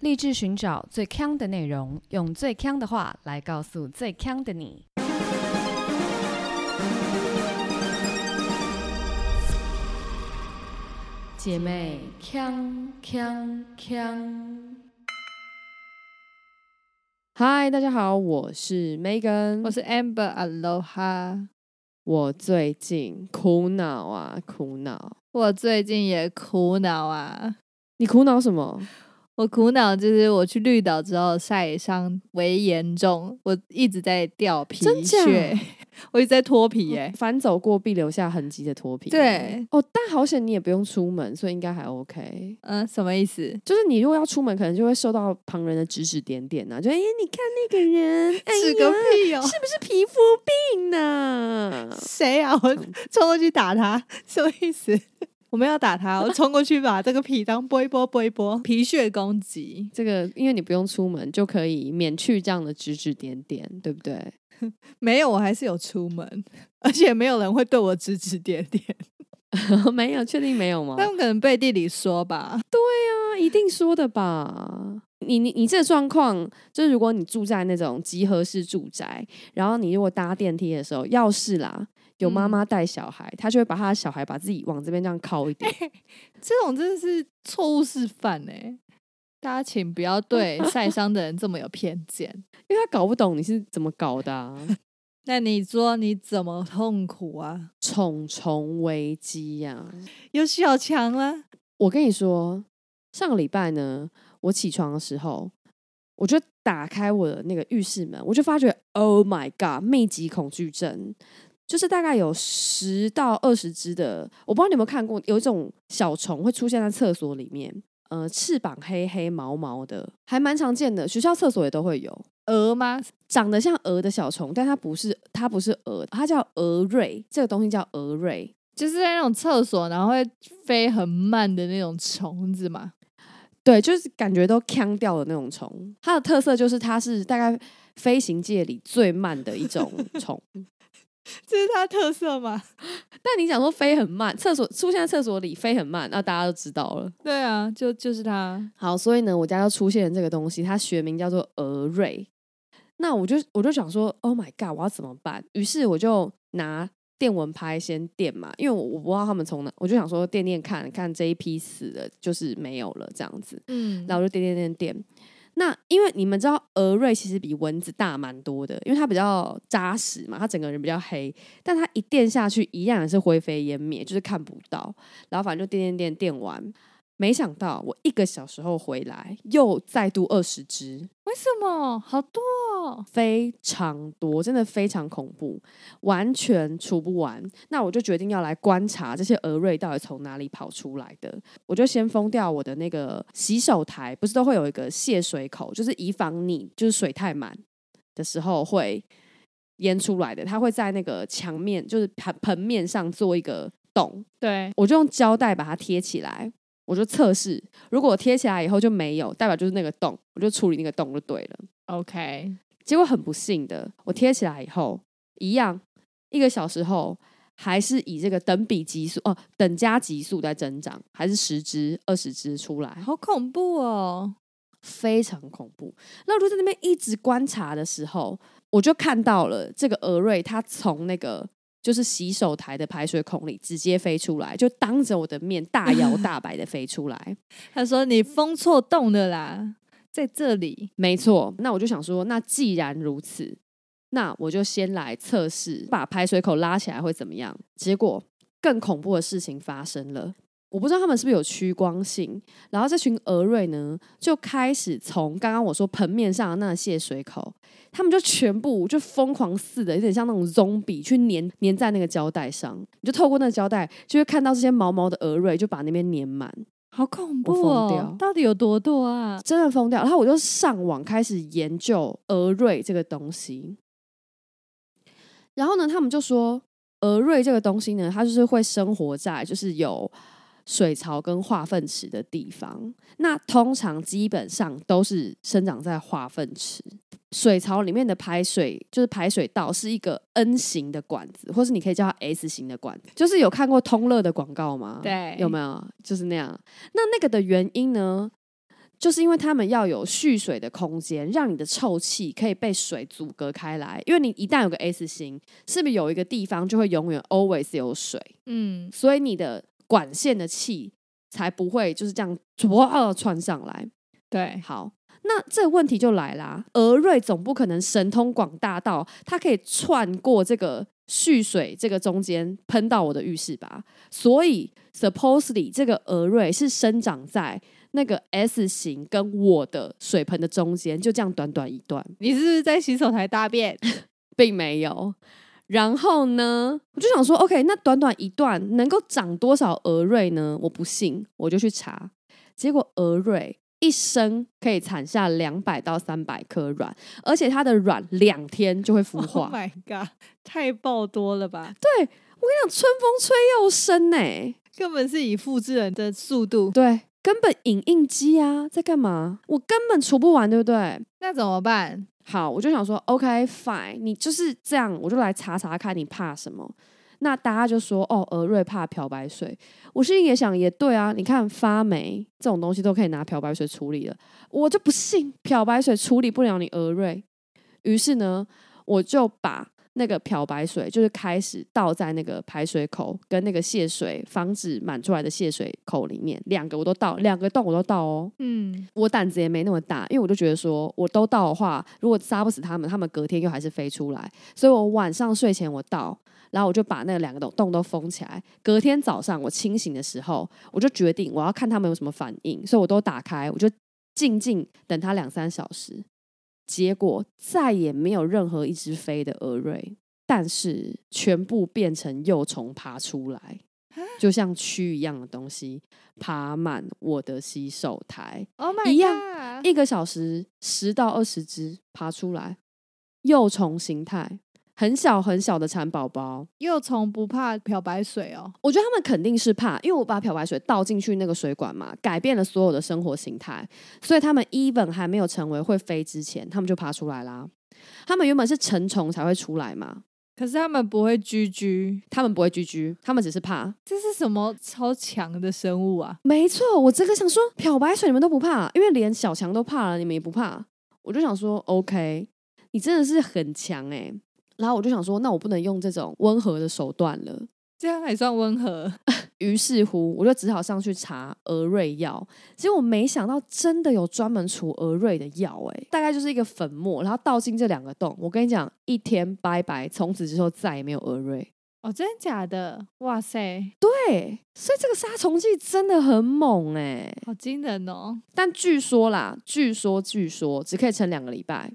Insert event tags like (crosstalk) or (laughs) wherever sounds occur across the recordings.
立志寻找最强的内容，用最强的话来告诉最强的你。姐妹，强强强！嗨，大家好，我是 Megan，我是 Amber，Aloha。我最近苦恼啊，苦恼。我最近也苦恼啊。你苦恼什么？我苦恼就是我去绿岛之后晒伤为严重，我一直在掉皮屑，(laughs) 我一直在脱皮耶。反走过必留下痕迹的脱皮。对哦，但好险你也不用出门，所以应该还 OK。嗯，什么意思？就是你如果要出门，可能就会受到旁人的指指点点呐，就哎，你看那个人，指个屁哦，是不是皮肤病呢？谁啊？我冲过去打他，什么意思？我们要打他，我冲过去把这个皮当拨一拨，拨一拨皮屑攻击。这个因为你不用出门就可以免去这样的指指点点，对不对？(laughs) 没有，我还是有出门，而且没有人会对我指指点点。(laughs) 没有，确定没有吗？他们可能背地里说吧。对啊，一定说的吧。你你你这个状况，就是如果你住在那种集合式住宅，然后你如果搭电梯的时候，要是啦。有妈妈带小孩，他就会把他的小孩把自己往这边这样靠一点，(laughs) 这种真的是错误示范哎！大家请不要对 (laughs) 晒伤的人这么有偏见，因为他搞不懂你是怎么搞的。(laughs) 那你说你怎么痛苦啊？重重危机呀！有小强了。我跟你说，上个礼拜呢，我起床的时候，我就打开我的那个浴室门，我就发觉，Oh my God，密集恐惧症。就是大概有十到二十只的，我不知道你有没有看过，有一种小虫会出现在厕所里面，呃，翅膀黑黑毛毛的，还蛮常见的，学校厕所也都会有。蛾吗？长得像蛾的小虫，但它不是，它不是蛾，它叫蛾瑞，这个东西叫蛾瑞，就是在那种厕所，然后会飞很慢的那种虫子嘛。对，就是感觉都腔掉的那种虫。它的特色就是它是大概飞行界里最慢的一种 (laughs) 虫。这是它特色吗？(laughs) 但你想说飞很慢，厕所出现在厕所里飞很慢，那大家都知道了。对啊，就就是它。好，所以呢，我家就出现这个东西，它学名叫做蛾瑞。那我就我就想说，Oh my god，我要怎么办？于是我就拿电蚊拍先电嘛，因为我我不知道他们从哪，我就想说电电看看这一批死了，就是没有了这样子。嗯，然后我就电电电电。那因为你们知道，蛾瑞其实比蚊子大蛮多的，因为它比较扎实嘛，它整个人比较黑，但它一电下去，一样也是灰飞烟灭，就是看不到。然后反正就电电电电完。没想到我一个小时后回来，又再度二十只。为什么？好多，非常多，真的非常恐怖，完全除不完。那我就决定要来观察这些蛾瑞到底从哪里跑出来的。我就先封掉我的那个洗手台，不是都会有一个泄水口，就是以防你就是水太满的时候会淹出来的。它会在那个墙面，就是盆盆面上做一个洞。对，我就用胶带把它贴起来。我就测试，如果贴起来以后就没有，代表就是那个洞，我就处理那个洞就对了。OK，结果很不幸的，我贴起来以后，一样一个小时后，还是以这个等比级数哦，等加级数在增长，还是十只、二十只出来，好恐怖哦，非常恐怖。那我就在那边一直观察的时候，我就看到了这个蛾瑞，它从那个。就是洗手台的排水孔里直接飞出来，就当着我的面大摇 (laughs) 大摆的飞出来。他说：“你封错洞的啦，在这里。”没错。那我就想说，那既然如此，那我就先来测试，把排水口拉起来会怎么样？结果更恐怖的事情发生了。我不知道他们是不是有趋光性，然后这群蛾瑞呢，就开始从刚刚我说盆面上的那个泄水口，他们就全部就疯狂似的，有点像那种棕笔去粘粘在那个胶带上，你就透过那个胶带，就会看到这些毛毛的蛾瑞就把那边粘满，好恐怖哦！到底有多多啊？真的疯掉！然后我就上网开始研究蛾瑞这个东西，然后呢，他们就说蛾瑞这个东西呢，它就是会生活在就是有。水槽跟化粪池的地方，那通常基本上都是生长在化粪池。水槽里面的排水就是排水道是一个 N 型的管子，或是你可以叫它 S 型的管子。就是有看过通乐的广告吗？对，有没有？就是那样。那那个的原因呢？就是因为他们要有蓄水的空间，让你的臭气可以被水阻隔开来。因为你一旦有个 S 型，是不是有一个地方就会永远 always 有水？嗯，所以你的管线的气才不会就是这样哇窜上来。对，好，那这个问题就来啦，俄瑞总不可能神通广大到它可以窜过这个蓄水这个中间喷到我的浴室吧？所以 supposedly 这个俄瑞是生长在那个 S 型跟我的水盆的中间，就这样短短一段，你是不是在洗手台大便？(laughs) 并没有。然后呢，我就想说，OK，那短短一段能够长多少鹅瑞呢？我不信，我就去查，结果鹅瑞一生可以产下两百到三百颗卵，而且它的卵两天就会孵 Oh 化。my god，太爆多了吧？对我跟你讲，春风吹又生呢、根本是以复制人的速度，对，根本影印机啊，在干嘛？我根本除不完，对不对？那怎么办？好，我就想说，OK fine，你就是这样，我就来查查看你怕什么。那大家就说，哦，鹅瑞怕漂白水。我心里也想，也对啊，你看发霉这种东西都可以拿漂白水处理了，我就不信漂白水处理不了你鹅瑞。于是呢，我就把那个漂白水，就是开始倒在那个排水口跟那个泄水防止满出来的泄水口里面，两个我都倒，两个洞我都倒哦。嗯，我胆子也没那么大，因为我就觉得说，我都倒的话，如果杀不死他们，他们隔天又还是飞出来，所以我晚上睡前我倒，然后我就把那两个洞洞都封起来。隔天早上我清醒的时候，我就决定我要看他们有什么反应，所以我都打开，我就静静等它两三小时。结果再也没有任何一只飞的蛾瑞，但是全部变成幼虫爬出来，就像蛆一样的东西爬满我的洗手台。Oh my 一样 god，一个小时十到二十只爬出来，幼虫形态，很小很小的蚕宝宝。幼虫不怕漂白水哦。我觉得他们肯定是怕，因为我把漂白水倒进去那个水管嘛，改变了所有的生活形态，所以他们 even 还没有成为会飞之前，他们就爬出来啦。他们原本是成虫才会出来嘛，可是他们不会居居，他们不会居居，他们只是怕。这是什么超强的生物啊？没错，我这个想说漂白水你们都不怕，因为连小强都怕了，你们也不怕。我就想说，OK，你真的是很强哎、然后我就想说，那我不能用这种温和的手段了。这样还算温和？(laughs) 于是乎，我就只好上去查鹅瑞药。结果我没想到，真的有专门除鹅瑞的药，哎，大概就是一个粉末，然后倒进这两个洞。我跟你讲，一天拜拜，从此之后再也没有鹅瑞。哦，真的假的？哇塞，对，所以这个杀虫剂真的很猛哎。好惊人哦！但据说啦，据说据说只可以撑两个礼拜。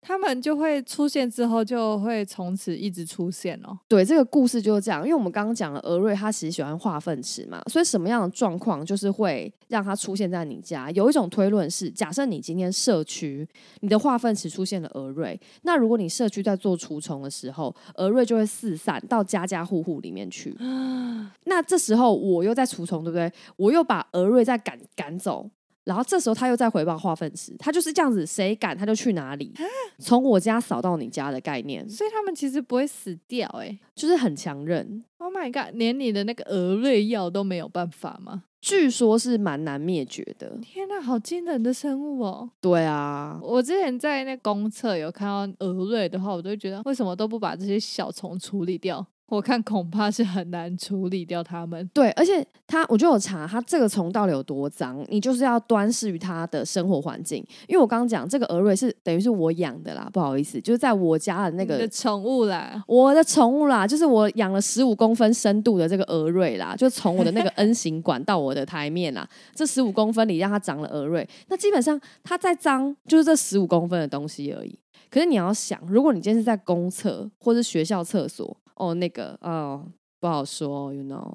他们就会出现之后，就会从此一直出现哦。对，这个故事就是这样，因为我们刚刚讲了，鹅瑞他其实喜欢化粪池嘛，所以什么样的状况就是会让它出现在你家？有一种推论是，假设你今天社区你的化粪池出现了鹅瑞，那如果你社区在做除虫的时候，鹅瑞就会四散到家家户户里面去。(gasps) 那这时候我又在除虫，对不对？我又把鹅瑞再赶赶走。然后这时候他又在回报化粪池，他就是这样子，谁赶他就去哪里，从我家扫到你家的概念，所以他们其实不会死掉哎、就是很强韧。Oh my god，连你的那个鹅瑞药都没有办法吗？据说是蛮难灭绝的。天呐，好惊人的生物哦！对啊，我之前在那公厕有看到鹅瑞的话，我都会觉得为什么都不把这些小虫处理掉？我看恐怕是很难处理掉它们。对，而且它我就有查，它这个虫到底有多脏，你就是要端视于它的生活环境。因为我刚刚讲这个鹅瑞是等于是我养的啦，不好意思，就是在我家的那个。宠物啦，我的宠物啦，就是我养了十五公分深度的这个鹅瑞啦，就从我的那个 (laughs) N 型管到我的台面啦，这十五公分里让它长了鹅瑞。那基本上它再脏，就是这十五公分的东西而已。可是你要想，如果你今天是在公厕或是学校厕所，哦，那个哦不好说，you know。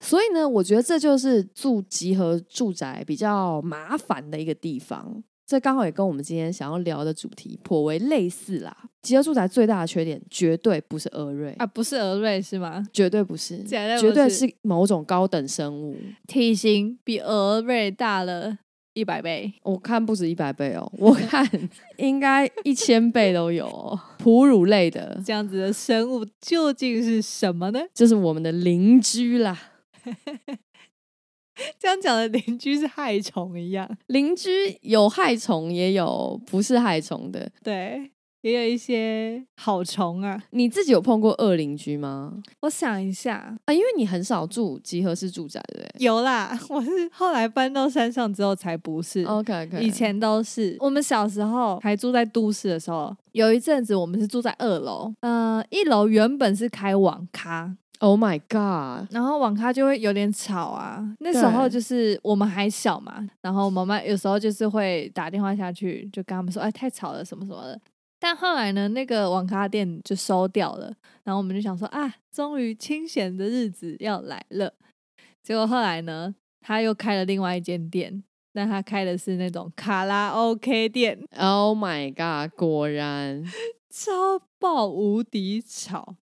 所以呢，我觉得这就是住集合住宅比较麻烦的一个地方。这刚好也跟我们今天想要聊的主题颇为类似啦。集合住宅最大的缺点绝对不是鹅瑞，啊，不是鹅瑞是吗？绝对不是，绝对是某种高等生物。体型比鹅瑞大了一百倍。我看不止一百倍哦，我看 (laughs) 应该一千倍都有、哦。哺乳类的，这样子的生物究竟是什么呢？就是我们的邻居啦。(laughs) 这样讲的邻居是害虫一样。邻居有害虫，也有不是害虫的。对，也有一些好虫啊。你自己有碰过恶邻居吗？我想一下，啊，因为你很少住集合式住宅，对不对有啦，我是后来搬到山上之后才不是。？OK OK，以前都是我们小时候还住在都市的时候，有一阵子我们是住在二楼，呃，一楼原本是开网咖，Oh my God，然后网咖就会有点吵啊。那时候就是我们还小嘛，然后妈妈有时候就是会打电话下去，就跟他们说，哎，太吵了什么什么的。但后来呢，那个网咖店就收掉了，然后我们就想说啊，终于清闲的日子要来了。结果后来呢，他又开了另外一间店，但他开的是那种卡拉 OK 店，Oh my God，果然 (laughs) 超爆无敌吵。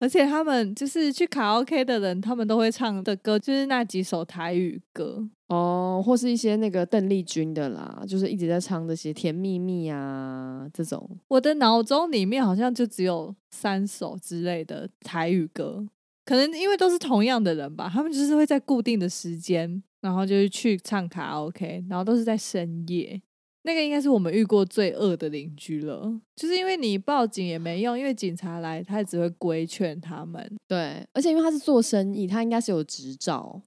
而且他们就是去卡拉 OK 的人，他们都会唱的歌就是那几首台语歌。哦，或是一些那个邓丽君的啦，就是一直在唱这些甜蜜蜜啊这种。我的脑中里面好像就只有三首之类的台语歌，可能因为都是同样的人吧，他们就是会在固定的时间，然后就是去唱卡拉 OK，然后都是在深夜。那个应该是我们遇过最恶的邻居了，就是因为你报警也没用，因为警察来，他也只会规劝他们。对，而且因为他是做生意，他应该是有执照。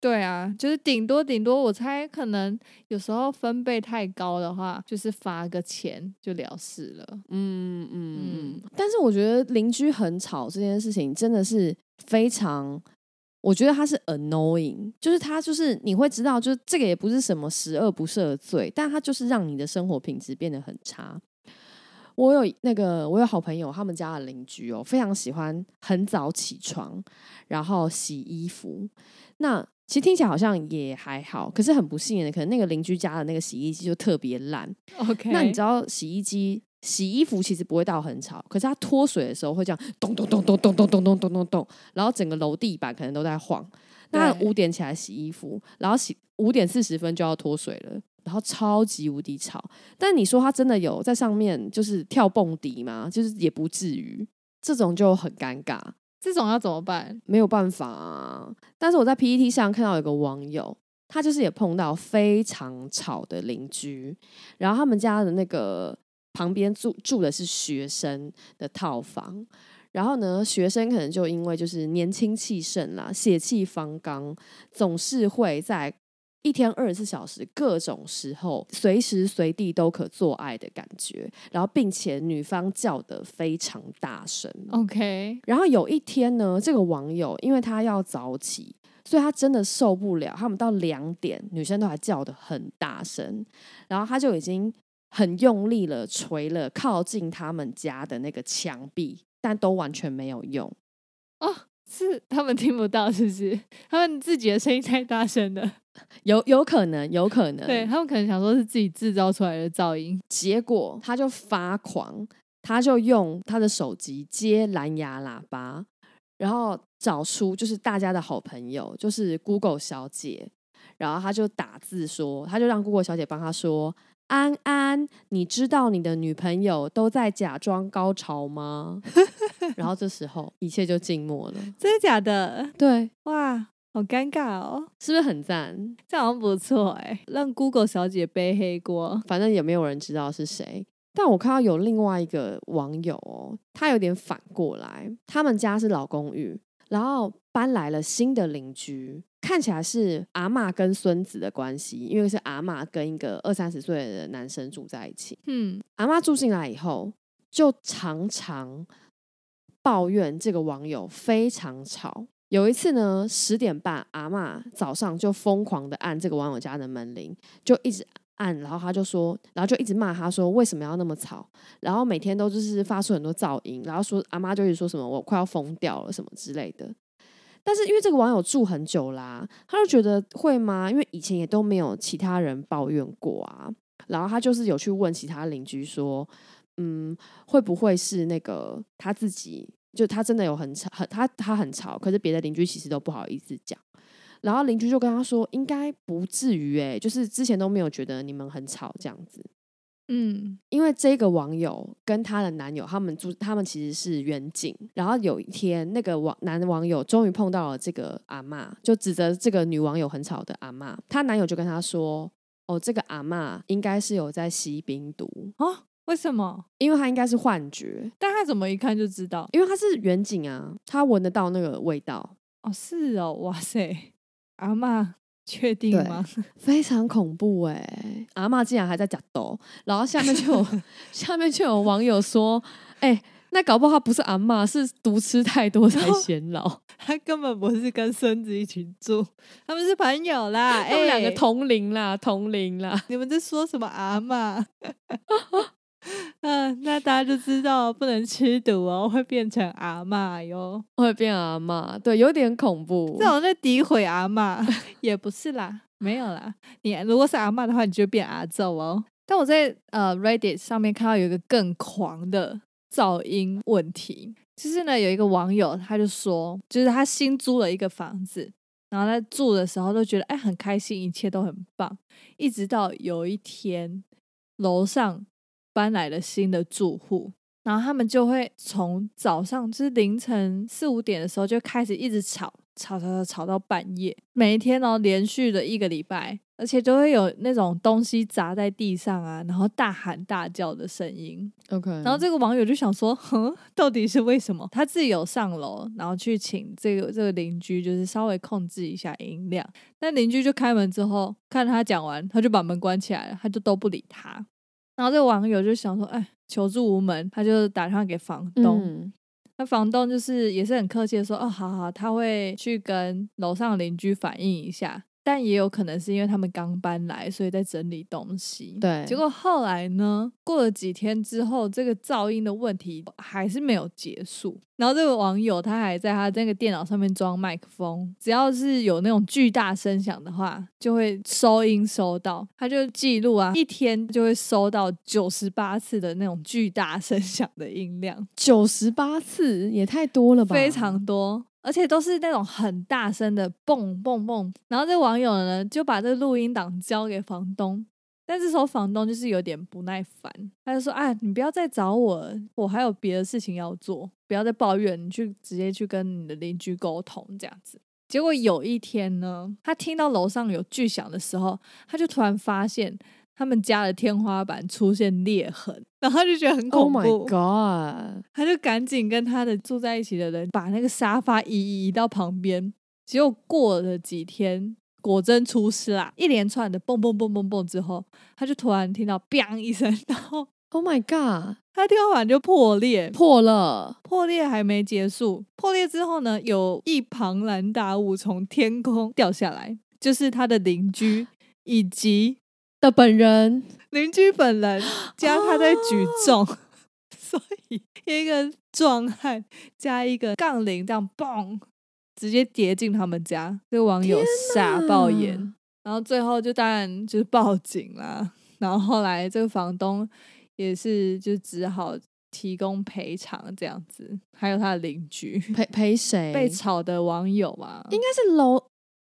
对啊，就是顶多顶多，我猜可能有时候分贝太高的话，就是罚个钱就了事了。嗯嗯嗯。但是我觉得邻居很吵这件事情真的是非常，我觉得他是 annoying，就是他就是你会知道，就是这个也不是什么十恶不赦的罪，但他就是让你的生活品质变得很差。我有那个，我有好朋友，他们家的邻居哦，非常喜欢很早起床，然后洗衣服。那其实听起来好像也还好，可是很不幸的，可能那个邻居家的那个洗衣机就特别烂。OK，那你知道洗衣机洗衣服其实不会到很吵，可是它脱水的时候会这样咚咚咚咚咚咚咚咚咚咚咚，然后整个楼地板可能都在晃。那五点起来洗衣服，然后洗五点四十分就要脱水了，然后超级无敌吵。但你说它真的有在上面就是跳蹦迪吗？就是也不至于，这种就很尴尬。这种要怎么办？没有办法啊。但是我在 PPT 上看到有个网友，他就是也碰到非常吵的邻居，然后他们家的那个旁边住住的是学生的套房。然后呢，学生可能就因为就是年轻气盛啦，血气方刚，总是会在一天二十四小时各种时候，随时随地都可做爱的感觉。然后，并且女方叫的非常大声。OK，然后有一天呢，这个网友因为他要早起，所以他真的受不了，他们到两点，女生都还叫的很大声，然后他就已经很用力了，捶了靠近他们家的那个墙壁，但都完全没有用。哦，是他们听不到，是不是？他们自己的声音太大声了，(laughs) 有有可能，有可能，对他们可能想说是自己制造出来的噪音。结果他就发狂，他就用他的手机接蓝牙喇叭，然后找出就是大家的好朋友，就是 Google 小姐，然后他就打字说，他就让 Google 小姐帮他说。安安，你知道你的女朋友都在假装高潮吗？(laughs) 然后这时候一切就静默了。真的假的？对，哇，好尴尬哦！是不是很赞？这好像不错哎，让 Google 小姐背黑锅。反正也没有人知道是谁。但我看到有另外一个网友哦，他有点反过来，他们家是老公寓，然后搬来了新的邻居，看起来是阿嬷跟孙子的关系，因为是阿嬷跟一个二三十岁的男生住在一起。嗯，阿妈住进来以后，就常常抱怨这个网友非常吵。有一次呢，十点半，阿嬷早上就疯狂的按这个网友家的门铃，就一直按，然后他就说，然后就一直骂他说为什么要那么吵，然后每天都就是发出很多噪音，然后说阿妈就一直说什么我快要疯掉了什么之类的。但是因为这个网友住很久啦，他就觉得会吗？因为以前也都没有其他人抱怨过啊。然后他就是有去问其他邻居说，嗯，会不会是那个他自己，就他真的有很吵，很他他很吵，可是别的邻居其实都不好意思讲。然后邻居就跟他说，应该不至于诶、就是之前都没有觉得你们很吵这样子。嗯，因为这个网友跟她的男友，他们住，他们其实是远景。然后有一天，那个网男网友终于碰到了这个阿嬷，就指责这个女网友很吵的阿嬷。她男友就跟她说：“哦，这个阿嬷应该是有在吸冰毒，哦，为什么？因为她应该是幻觉，但他怎么一看就知道？因为她是远景啊，她闻得到那个味道，哦，是哦，哇塞，阿嬷确定对吗？(laughs) 非常恐怖哎、阿嬷竟然还在假抖，然后下面就有 (laughs) 下面就有网友说：“哎、那搞不好她不是阿嬷，是毒吃太多才 (laughs) 显老。”他根本不是跟孙子一起住，他们是朋友啦。他们两个哎同龄啦，同龄啦。你们在说什么阿嬷？(laughs) 嗯，那大家就知道不能吃毒哦，会变成阿嬷哟。会变阿嬷，对，有点恐怖这。种在诋毁阿嬷，(laughs) 也不是啦，没有啦。你如果是阿嬷的话，你就变阿揍哦。但我在呃 Reddit 上面看到有一个更狂的噪音问题，就是呢有一个网友他就说，就是他新租了一个房子，然后在住的时候都觉得哎很开心，一切都很棒，一直到有一天楼上搬来了新的住户，然后他们就会从早上就是凌晨四五点的时候就开始一直吵，吵吵吵吵到半夜，每一天哦连续的一个礼拜，而且都会有那种东西砸在地上啊，然后大喊大叫的声音。OK，然后这个网友就想说，哼，到底是为什么？他自己有上楼，然后去请这个这个邻居，就是稍微控制一下音量。但邻居就开门之后，看他讲完，他就把门关起来了，他就都不理他。然后这个网友就想说，哎，求助无门，他就打电话给房东。嗯那房东就是也是很客气的说，哦，好好，他会去跟楼上邻居反映一下，但也有可能是因为他们刚搬来，所以在整理东西。对结果后来呢，过了几天之后，这个噪音的问题还是没有结束。然后这个网友他还在他那个电脑上面装麦克风，只要是有那种巨大声响的话，就会收音收到，他就记录啊，一天就会收到九十八次的那种巨大声响的音量。九十八次也太多了吧？非常多，而且都是那种很大声的蹦蹦蹦。然后这网友呢就把这个录音档交给房东，但这时候房东就是有点不耐烦，他就说：“啊，你不要再找我，我还有别的事情要做，不要再抱怨，你去直接去跟你的邻居沟通这样子。”结果有一天呢，他听到楼上有巨响的时候，他就突然发现他们家的天花板出现裂痕，然后他就觉得很恐怖 Oh。my god！他就赶紧跟他的住在一起的人把那个沙发移移移到旁边。结果过了几天，果真出事啦！一连串的蹦蹦蹦蹦蹦之后，他就突然听到“砰”一声，然后 Oh my god！他天花板就破裂。破了，破裂还没结束，破裂之后呢，有一庞然大物从天空掉下来，就是他的邻居以及的本人邻居本人加他在举重，(laughs) 所以一个壮汉加一个杠铃这样嘣，直接跌进他们家。这个网友傻爆眼，然后最后就当然就是报警啦。然后后来这个房东也是就只好提供赔偿这样子，还有他的邻居赔赔谁？被吵的网友嘛，应该是楼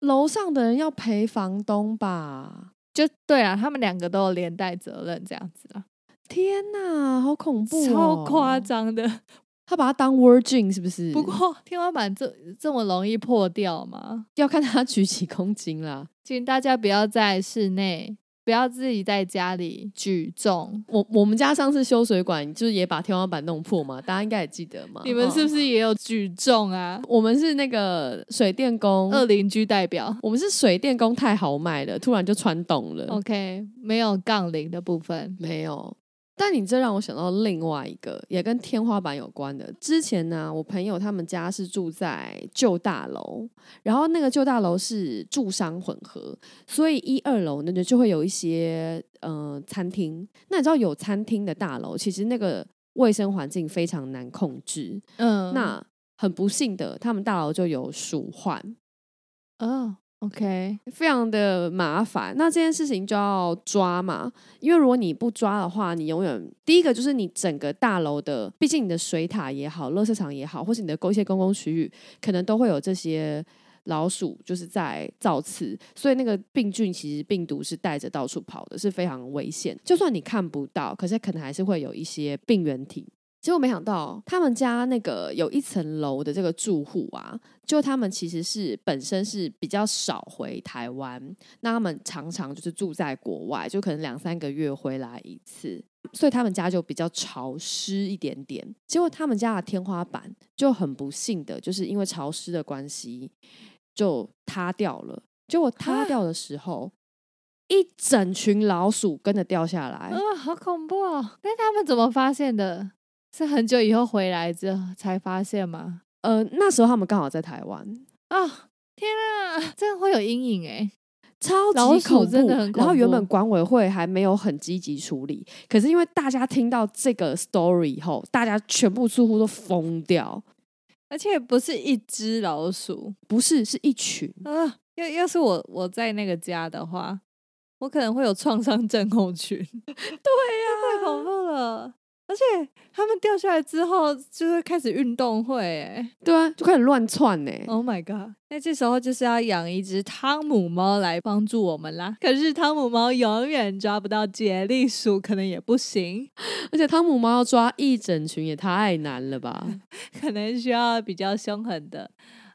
楼上的人要赔房东吧？就对啊，他们两个都有连带责任这样子啊，天哪，好恐怖、哦，超夸！张的。(laughs) 他把它当 Virgin 是不是？不过天花板这这么容易破掉吗？要看他举几公斤啦。请大家不要在室内，不要自己在家里举重。我我们家上次修水管，就是也把天花板弄破嘛，大家应该也记得嘛。你们是不嗯是也有举重啊？我们是那个水电工，二邻居代表我们是水电工太豪迈了，突然就穿洞了。，OK，没有杠铃的部分。没有。但你这让我想到另外一个也跟天花板有关的。之前呢，我朋友他们家是住在旧大楼，然后那个旧大楼是住商混合，所以一二楼呢就会有一些呃餐厅。那你知道有餐厅的大楼，其实那个卫生环境非常难控制。嗯，那很不幸的，他们大楼就有鼠患。哦，OK，非常的麻烦。那这件事情就要抓嘛，因为如果你不抓的话，你永远第一个就是你整个大楼的，毕竟你的水塔也好，垃圾场也好，或是你的公一些公共区域，可能都会有这些老鼠就是在造次，所以那个病菌其实病毒是带着到处跑的，是非常危险。就算你看不到，可是可能还是会有一些病原体。结果没想到，他们家那个有一层楼的这个住户啊，就他们其实是本身是比较少回台湾，那他们常常就是住在国外，就可能两三个月回来一次，所以他们家就比较潮湿一点点。结果他们家的天花板就很不幸的，就是因为潮湿的关系就塌掉了。结果塌掉的时候，一整群老鼠跟着掉下来。啊，好恐怖哦！那他们怎么发现的？是很久以后回来之后才发现吗？呃，那时候他们刚好在台湾啊！天啊，这样会有阴影哎，超老级恐怖，真的很然后原本管委会还没有很积极处理，可是因为大家听到这个 story 以后，大家全部住户都疯掉，而且不是一只老鼠不是是一群。啊！要要是我我在那个家的话，我可能会有创伤症候群。(laughs) 对呀、太恐怖了！而且他们掉下来之后，就会开始运动会、欸。对啊，就开始乱窜呢、Oh my god！那这时候就是要养一只汤姆猫来帮助我们啦。可是汤姆猫永远抓不到杰利鼠，可能也不行，而且汤姆猫要抓一整群也太难了吧？(laughs) 可能需要比较凶狠的，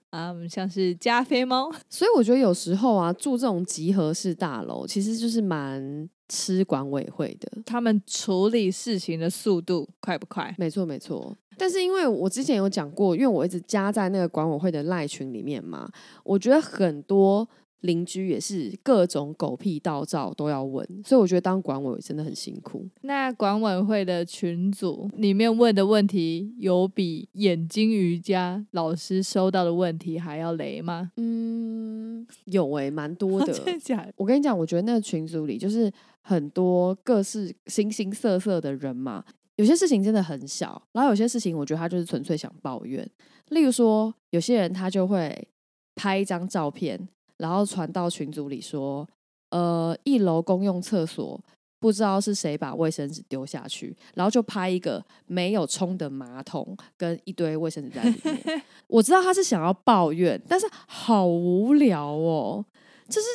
啊、像是加菲猫。所以我觉得有时候啊，住这种集合式大楼，其实就是蛮吃管委会的。他们处理事情的速度快不快？没错，没错。但是因为我之前有讲过，因为我一直加在那个管委会的赖群里面嘛，我觉得很多邻居也是各种狗屁道照都要问，所以我觉得当管委真的很辛苦。那管委会的群组里面问的问题，有比眼睛瑜伽老师收到的问题还要雷吗？嗯，有诶、蛮多的。(laughs) 真的假的？我跟你讲，我觉得那个群组里就是很多各式形形色色的人嘛。有些事情真的很小，然后有些事情我觉得他就是纯粹想抱怨。例如说，有些人他就会拍一张照片，然后传到群组里说：“呃，一楼公用厕所不知道是谁把卫生纸丢下去，然后就拍一个没有冲的马桶跟一堆卫生纸在里面。(laughs) ”我知道他是想要抱怨，但是好无聊哦，就是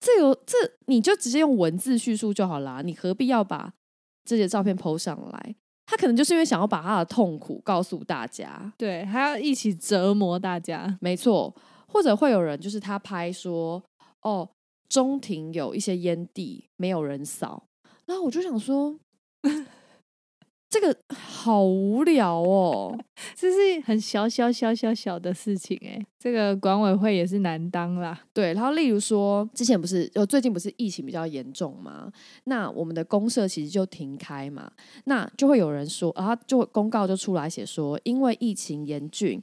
这有这你就直接用文字叙述就好啦，你何必要把这些照片 PO 上来？他可能就是因为想要把他的痛苦告诉大家，对，还要一起折磨大家。没错。或者会有人就是他拍说，哦，中庭有一些烟蒂没有人扫，然后我就想说，这个好无聊哦。这是很小小小小小的事情哎、这个管委会也是难当啦。对，然后例如说，之前不是呃最近不是疫情比较严重嘛，那我们的公社其实就停开嘛，那就会有人说，然后就公告就出来写说，因为疫情严峻，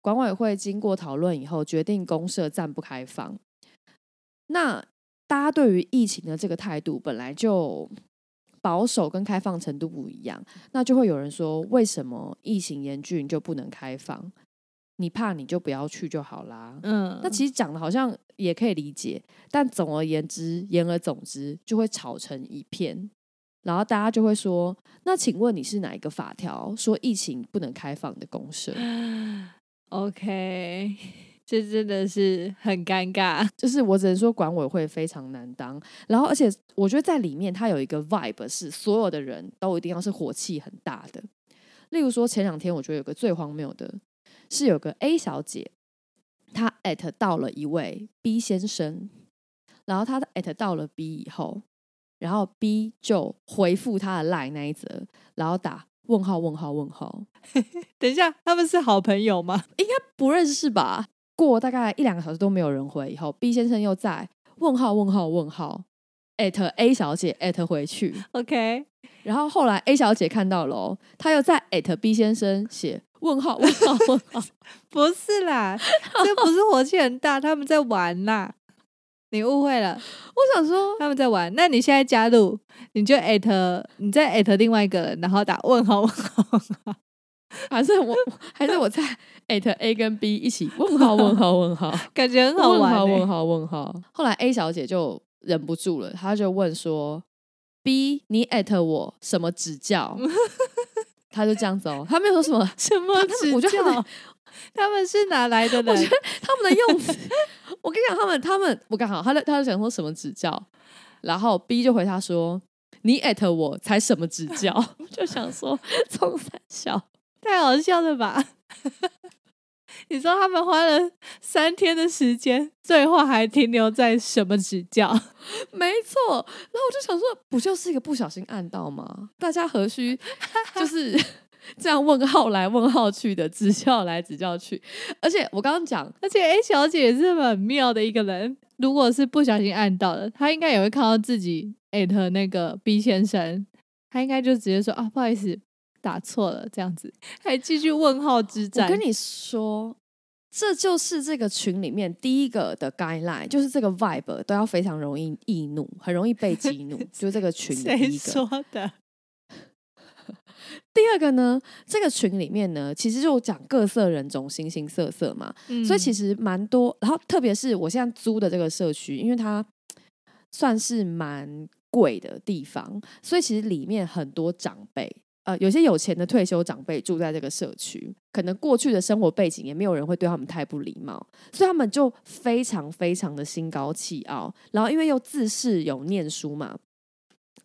管委会经过讨论以后，决定公社暂不开放。那大家对于疫情的这个态度本来就保守跟开放程度不一样，那就会有人说，为什么疫情严峻就不能开放？你怕你就不要去就好啦。嗯，那其实讲的好像也可以理解，但总而言之，言而总之，就会吵成一片。然后大家就会说：“那请问你是哪一个法条说疫情不能开放的公社？(laughs) OK，这真的是很尴尬。就是我只能说管委会非常难当。然后，而且我觉得在里面它有一个 vibe 是所有的人都一定要是火气很大的。例如说前两天我觉得有个最荒谬的是有个 A 小姐，她 at 到了一位 B 先生，然后她 at 到了 B 以后，然后 B 就回复她的 line 那一则，然后打问号问号问号，(laughs) 等一下，他们是好朋友吗？应该不认识吧？过大概一两个小时都没有人回以后，B 先生又在问号问号问号 at A 小姐 at 回去，OK，然后后来 A 小姐看到了哦，她又在 at B 先生写问号问号问号，(laughs) 不是啦，这不是火气很大，他们在玩啦。你误会了，我想说，他们在玩。那你现在加入，你就 at，你再 at 另外一个人，然后打问号问号问号。还是我还是我在 at A 跟 B 一起 (laughs) 问号问号问号 (laughs) 感觉很好玩、欸。问号问号问号。后来 A 小姐就忍不住了，她就问说：“B，你 at 我什么指教？” (laughs) 他就这样子哦，他没有说什么什么指我觉得他们教？他们是哪来的人我觉？得他们的用词，我跟你讲，他们他们，我刚好，他就他就想说什么指教，然后 B 就回他说：“你艾特我才什么指教？”就想说，从三小，太好笑了吧！你知道他们花了三天的时间，最后还停留在什么指教？(laughs) 没错。然后我就想说，不就是一个不小心按到吗？大家何须 (laughs) 就是 (laughs) 这样问号来问号去的，指教来指教去？而且我刚刚讲，而且 A 小姐也是很妙的一个人，如果是不小心按到的，她应该也会看到自己艾特那个 B 先生，她应该就直接说啊，不好意思，打错了，这样子，还继续问号之战我。跟你说。这就是这个群里面第一个的 guideline，就是这个 vibe 都要非常容易易怒，很容易被激怒，(laughs) 就是这个群的第谁一个。说的？(laughs) 第二个呢，这个群里面呢，其实就讲各色人种、形形色色嘛，所以其实实蛮多。然后特别是我现在租的这个社区，因为它算是蛮贵的地方，所以其实里面很多长辈，呃，有些有钱的退休长辈住在这个社区，可能过去的生活背景也没有人会对他们太不礼貌，所以他们就非常非常的心高气傲，然后因为又自恃有念书嘛。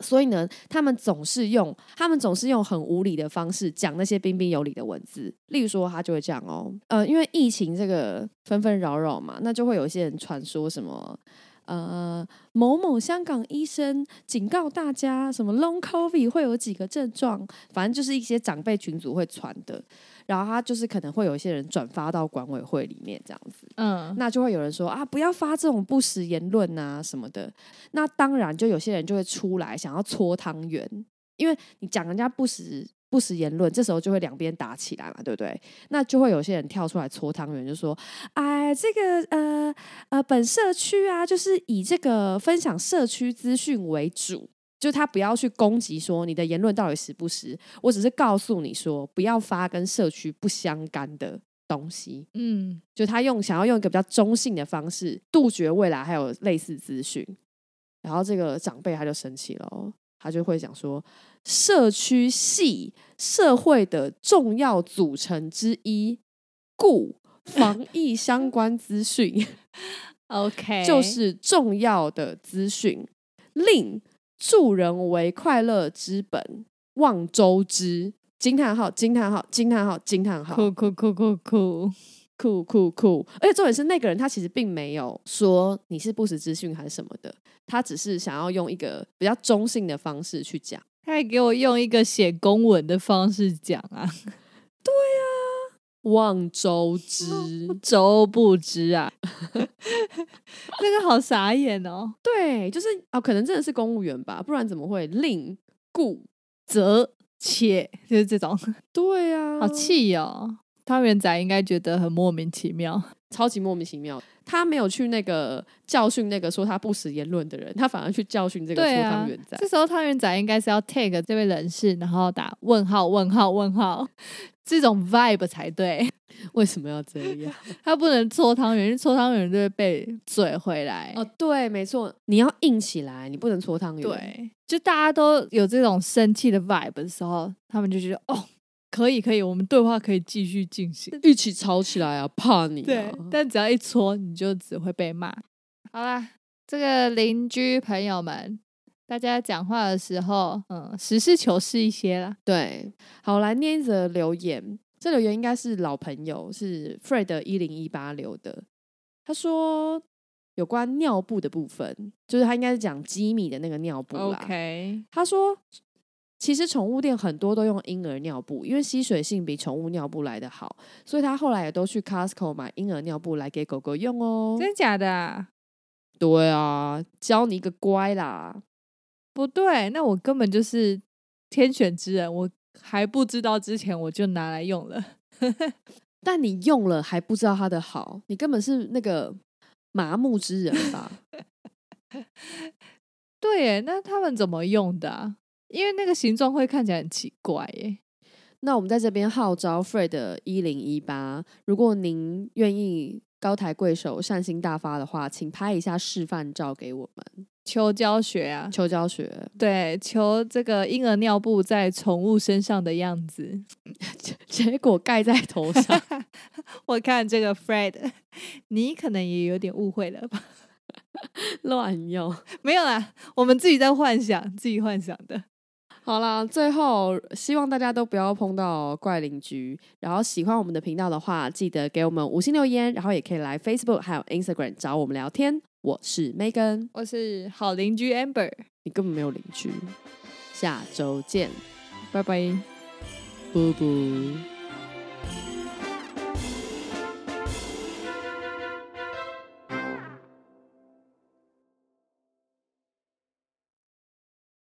所以呢，他们总是用他们总是用很无理的方式讲那些彬彬有礼的文字。例如说，他就会这样哦，呃，因为疫情这个纷纷扰扰嘛，那就会有一些人传说什么，呃，某某香港医生警告大家，什么 long covid 会有几个症状，反正就是一些长辈群组会传的。然后他就是可能会有一些人转发到管委会里面这样子，嗯，那就会有人说啊，不要发这种不实言论啊什么的。那当然，就有些人就会出来想要搓汤圆，因为你讲人家不实不实言论，这时候就会两边打起来嘛，对不对？那就会有些人跳出来搓汤圆，就说，哎，这个呃呃，本社区啊，就是以这个分享社区资讯为主。就他不要去攻击说你的言论到底实不实，我只是告诉你说不要发跟社区不相干的东西。嗯，就他用想要用一个比较中性的方式杜绝未来还有类似资讯，然后这个长辈他就生气了、哦，他就会讲说，社区系社会的重要组成之一，故防疫相关资讯 (laughs) OK，就是重要的资讯，令助人为快乐之本，望周知。惊叹号！惊叹号！惊叹号！惊叹号！酷酷酷酷酷，酷酷酷！而且重点是，那个人他其实并没有说你是不实资讯还是什么的，他只是想要用一个比较中性的方式去讲。他还给我用一个写公文的方式讲啊，对啊望周知，(laughs) 周不知啊，(laughs) 那个好傻眼哦。对，就是哦，可能真的是公务员吧，不然怎么会令故？则且就是这种，对啊，好气哦。汤圆仔应该觉得很莫名其妙。(laughs) 超级莫名其妙。他没有去那个教训那个说他不实言论的人，他反而去教训这个搓汤圆仔。这时候汤圆仔应该是要 take 这位人士，然后打问号问号问号，这种 vibe 才对。(laughs) 为什么要这样？(laughs) 他不能搓汤圆，因为搓汤圆就会被嘴回来。哦，对，没错，你要硬起来，你不能搓汤圆。，对，就大家都有这种生气的 vibe 的时候，他们就觉得哦，可以可以，我们对话可以继续进行。一起吵起来啊，怕你、啊。对，但只要一搓，你就只会被骂。好啦，这个邻居朋友们，大家讲话的时候，嗯，实事求是一些啦。对，好，来念一则留言。这留言应该是老朋友，是 Fred 一零一八留的。他说有关尿布的部分，就是他应该是讲吉米的那个尿布啦。OK，他说，其实宠物店很多都用婴儿尿布，因为吸水性比宠物尿布来得好，所以他后来也都去 Costco 买婴儿尿布来给狗狗用哦。真假的、啊？对啊，教你一个乖啦。不对，那我根本就是天选之人，我还不知道之前我就拿来用了。(laughs) 但你用了还不知道它的好，你根本是那个麻木之人吧？(laughs) 对耶，那他们怎么用的、啊？因为那个形状会看起来很奇怪耶。那我们在这边号召 Fred 一零一八，如果您愿意高抬贵手、善心大发的话，请拍一下示范照给我们。求教学啊，求教学，对，求这个婴儿尿布在宠物身上的样子。(laughs) 结果盖在头上，(laughs) 我看这个 Fred，你可能也有点误会了吧？(laughs) 乱用。没有啦，我们自己在幻想，自己幻想的。好啦，最后希望大家都不要碰到怪邻居。然后喜欢我们的频道的话，记得给我们五星留言，然后也可以来 Facebook 还有 Instagram 找我们聊天。我是 Megan，我是好邻居 Amber，你根本没有邻居。下周见，拜拜。啵啵。